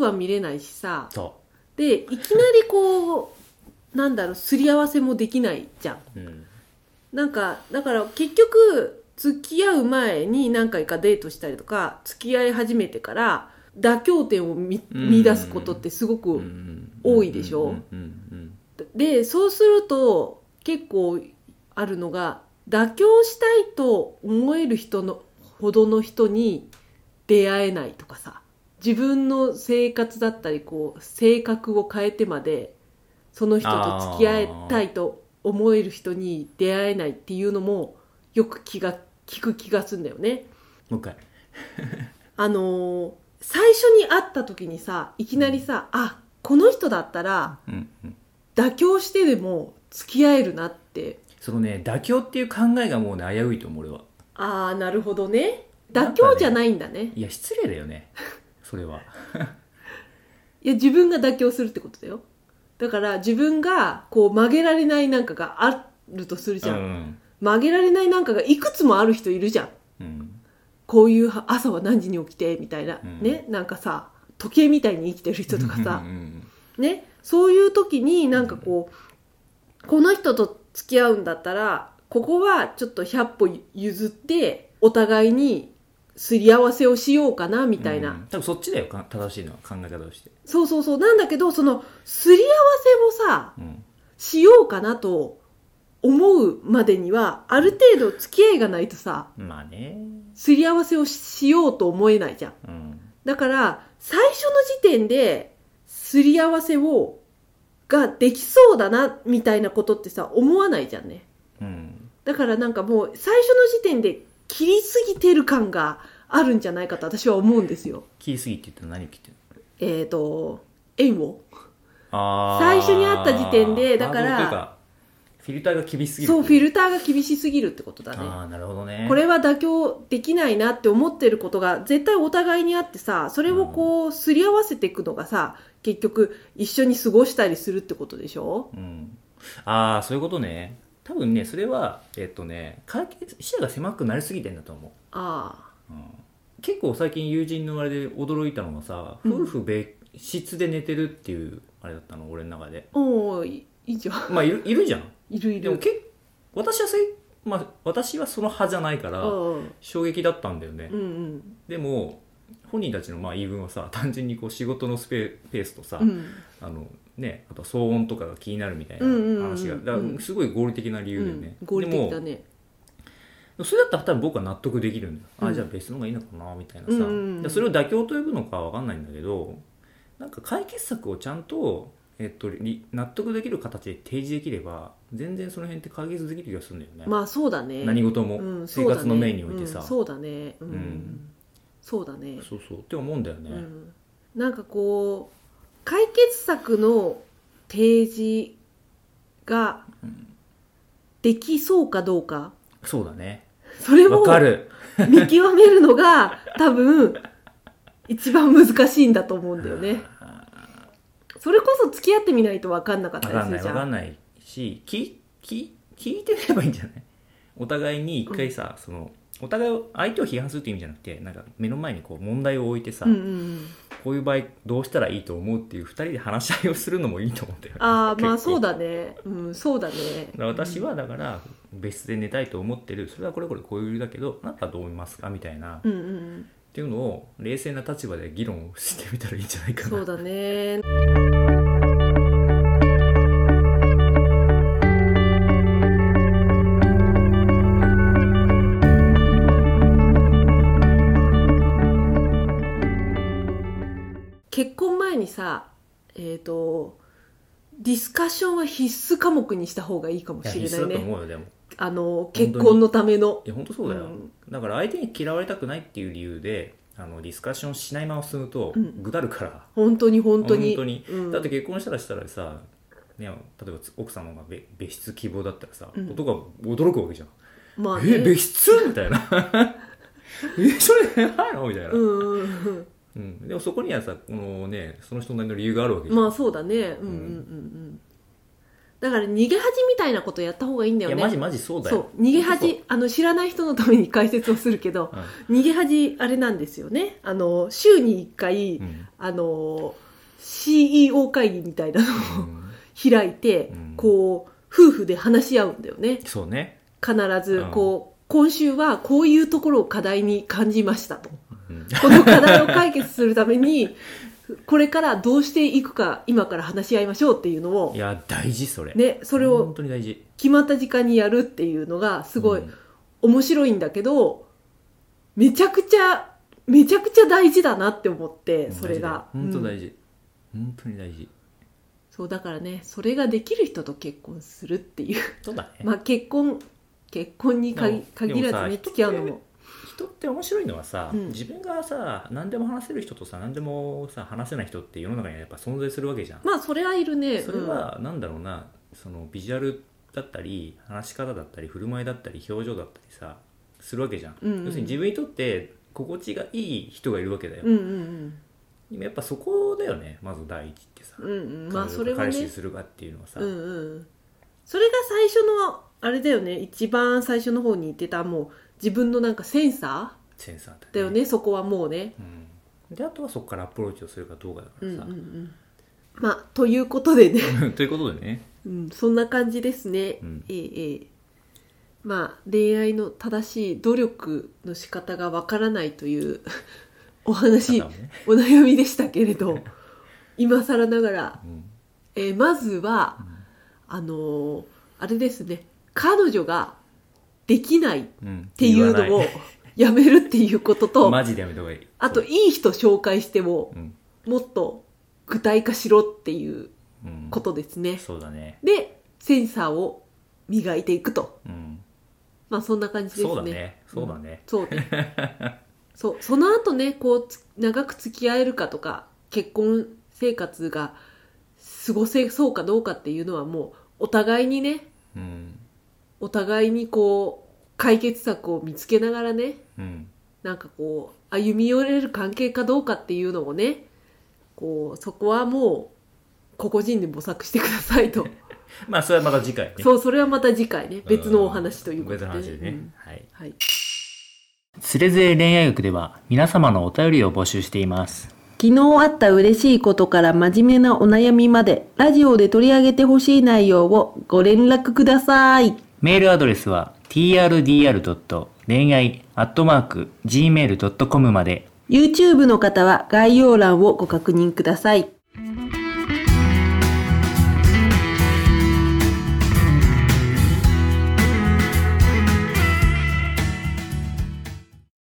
くは見れないしさ。そでいきなりこうなんだろうすり合わせもできないじゃん。う、うん、なんかだから結局付き合う前に何回かデートしたりとか付き合い始めてから妥協点を見うん。見出すことってすごく、うん。多いでしょ。うん。うん。でそうすると結構あるのが妥協したいと思える人のほどの人に出会えないとかさ自分の生活だったりこう性格を変えてまでその人と付き合いたいと思える人に出会えないっていうのもよく気が聞く気がするんだよね。もう一回。あのー最初に会った時にさいきなりさ、あこの人だったらうんうん。妥協してでも付き合えるなって。そのね妥協っていう考えがもうね危ういと思う俺は。ああなるほどね。妥協じゃないんだね。いや失礼だよねそれは。いや自分が妥協するってことだよ。だから自分がこう曲げられないなんかがあるとするじゃん、うん。曲げられないなんかがいくつもある人いるじゃん。うん。こういう朝は何時に起きてみたいな、うん。ねなんかさ時計みたいに生きてる人とかさ。うんうんねそういう時になんかこうこの人と付き合うんだったらここはちょっと100歩譲ってお互いにすり合わせをしようかなみたいな、うん。多分そっちだよか正しいのは考え方として。そうそうそう。なんだけどそのすり合わせをさうん。しようかなと思うまでにはある程度付き合いがないとさまあね。すり合わせをしようと思えないじゃん。うん。だから最初の時点ですり合わせをができそうだなみたいなことってさ思わないじゃんね。うん。だからなんかもう最初の時点で切りすぎてる感があるんじゃないかと私は思うんですよ。切りすぎって言ったら何を切ってるえっ、と縁をあー。最初に会った時点でだからフィルターが厳しすぎるそうフィルルターが厳しすぎるってことだね。ああなるほどね。これは妥協できないなって思ってることが絶対お互いにあってさそれをこうすり合わせていくのがさ結局一緒に過ごしたりするってことでしょ？うん、ああそういうことね多分ねそれはえっとね解決視野が狭くなりすぎてんだと思あう、うん、結構最近友人のあれで驚いたのがさ、うん。夫婦別室で寝てるっていうあれだったの俺の中で。あおおいいいじゃん。まあいるいるじゃん。いるいる。でもけ私はせい、まあ、私はその派じゃないからうん。衝撃だったんだよね、うんうん。でも本人たちのまあ言い分はさ単純にこう仕事のスペペースとさ、うん。あのね、あと騒音とかが気になるみたいな話が、だからすごい合理的な理由だよね、うん。合理的だね。それだったら多分僕は納得できるんだよ、うん。あじゃあ別の方がいいのかなみたいなさ、うんうんうん。でそれを妥協と呼ぶのかは分かんないんだけどなんか解決策をちゃんと、えっと、り納得できる形で提示できれば全然その辺って解決できる気がするんだよね、まあそうだね。何事も、うん生活の面においてさ、うんそうだね。うん、うん。そうだね。そうそう。って思うんだよね、うん、なんかこう解決策の提示ができそうかどうか。そうだね。それをわかる。見極めるのが多分一番難しいんだと思うんだよね。それこそ付き合ってみないと分かんなかった分かんないりするじゃかんないし聞聞聞いてみればいいんじゃない？お互いに一回さ、そのお互いを相手を批判するって意味じゃなくてなんか目の前にこう問題を置いてさ、うんうんうんこういう場合どうしたらいいと思うっていう二人で話し合いをするのもいいと思うんだよね。ああまあそうだね。うんそうだね。私はだから別室で寝たいと思ってる。それはこれこれこういう理由だけどあなたはどう思いますか？みたいな、っうんうんうん。ていうのを冷静な立場で議論をしてみたらいいんじゃないかな。そうだね結婚前にさえっ、とディスカッションは必須科目にした方がいいかもしれ必須だとないね思うよでも。あの結婚のための。いや本当そうだよ、うん。だから相手に嫌われたくないっていう理由であのディスカッションしないまま進むと、うん。ぐだるから。本当に本当に。うん。だって結婚したらしたらさ、ね、例えば奥様が別別室希望だったらさ、うん。男が驚くわけじゃん。まあえね別室？みたいな。えそれないの？みたいな、うんうんうんうん。でもそこにはさこのねその人なりの理由があるわけまあそうだね。うん。うんうんうんだから逃げ恥みたいなことやった方がいいんだよね。いやマジマジそうだそよう。逃げそう恥あの知らない人のために解説をするけどうん。逃げ恥あれなんですよね。あの週に1回、うん。あの CEO 会議みたいなのを開いて、うん。こう夫婦で話し合うんだよね。そうね、必ずこう、今週はこういうところを課題に感じましたと。うんこの課題を解決するためにこれからどうしていくか今から話し合いましょうっていうのをいや大事それ。ねそれを本当に大事。決まった時間にやるっていうのがすごいうん。面白いんだけど、めちゃくちゃめちゃくちゃ大事だなって思ってそれが。本当うん。大事。本当に大事。そうだからねそれができる人と結婚するっていう。そうだね。まあ結婚結婚に限らずね付き合うのも人って面白いのはさ、うん。自分がさ何でも話せる人とさ何でもさ話せない人って世の中にはやっぱ存在するわけじゃん、まあそれはいるね。それはなんだろうなそのビジュアルだったり話し方だったり振る舞いだったり表情だったりさするわけじゃん、うんうん要するに自分にとって心地がいい人がいるわけだよ、うんうんやっぱそこだよねまず第一ってさ、うんうん。うんまあそれはね。と彼氏にするかっていうのはさ、うんうん。それが最初のあれだよね。一番最初の方に言ってたもう自分のなんかセンサセンサーだーだよねそこはもうね。うん、であとはそこからアプローチをするかどうかだかうんらさ、うんうんまあということでね。ということでね。うん、そんな感じですね。うん。ええええ。まあ恋愛の正しい努力の仕方がわからないという お話、方をね。お悩みでしたけれど、今更ながら、うん。えーまずは、あのーあれですね、彼女ができないっうん、ていうのを やめるっていうことと、マジでやめた方がいい。あといい人紹介してもうん、もっと具体化しろっていううん、ことですね。そうだね。で、センサーを磨いていくと。うん。まあそんな感じですね。そうだね。そうだね、そうね。そう、その後ね、こうつ、長く付き合えるかとか、結婚生活が過ごせそうかどうかっていうのはもう、お互いにね、うんお互いにこう、解決策を見つけながらね、うんなんかこう、歩み寄れる関係かどうかっていうのをね、こう、そこはもう、個々人で模索してくださいと。まあそれはまた次回ねそう、それはまた次回ね、別のお話ということで。別の話でね、うんはいはい。つれづれ恋愛学では皆様のお便りを募集しています昨日あった嬉しいことから真面目なお悩みまで、ラジオで取り上げてほしい内容をご連絡ください。メールアドレスは trdr. 恋愛アットマーク .gmail.com まで YouTube の方は概要欄をご確認ください。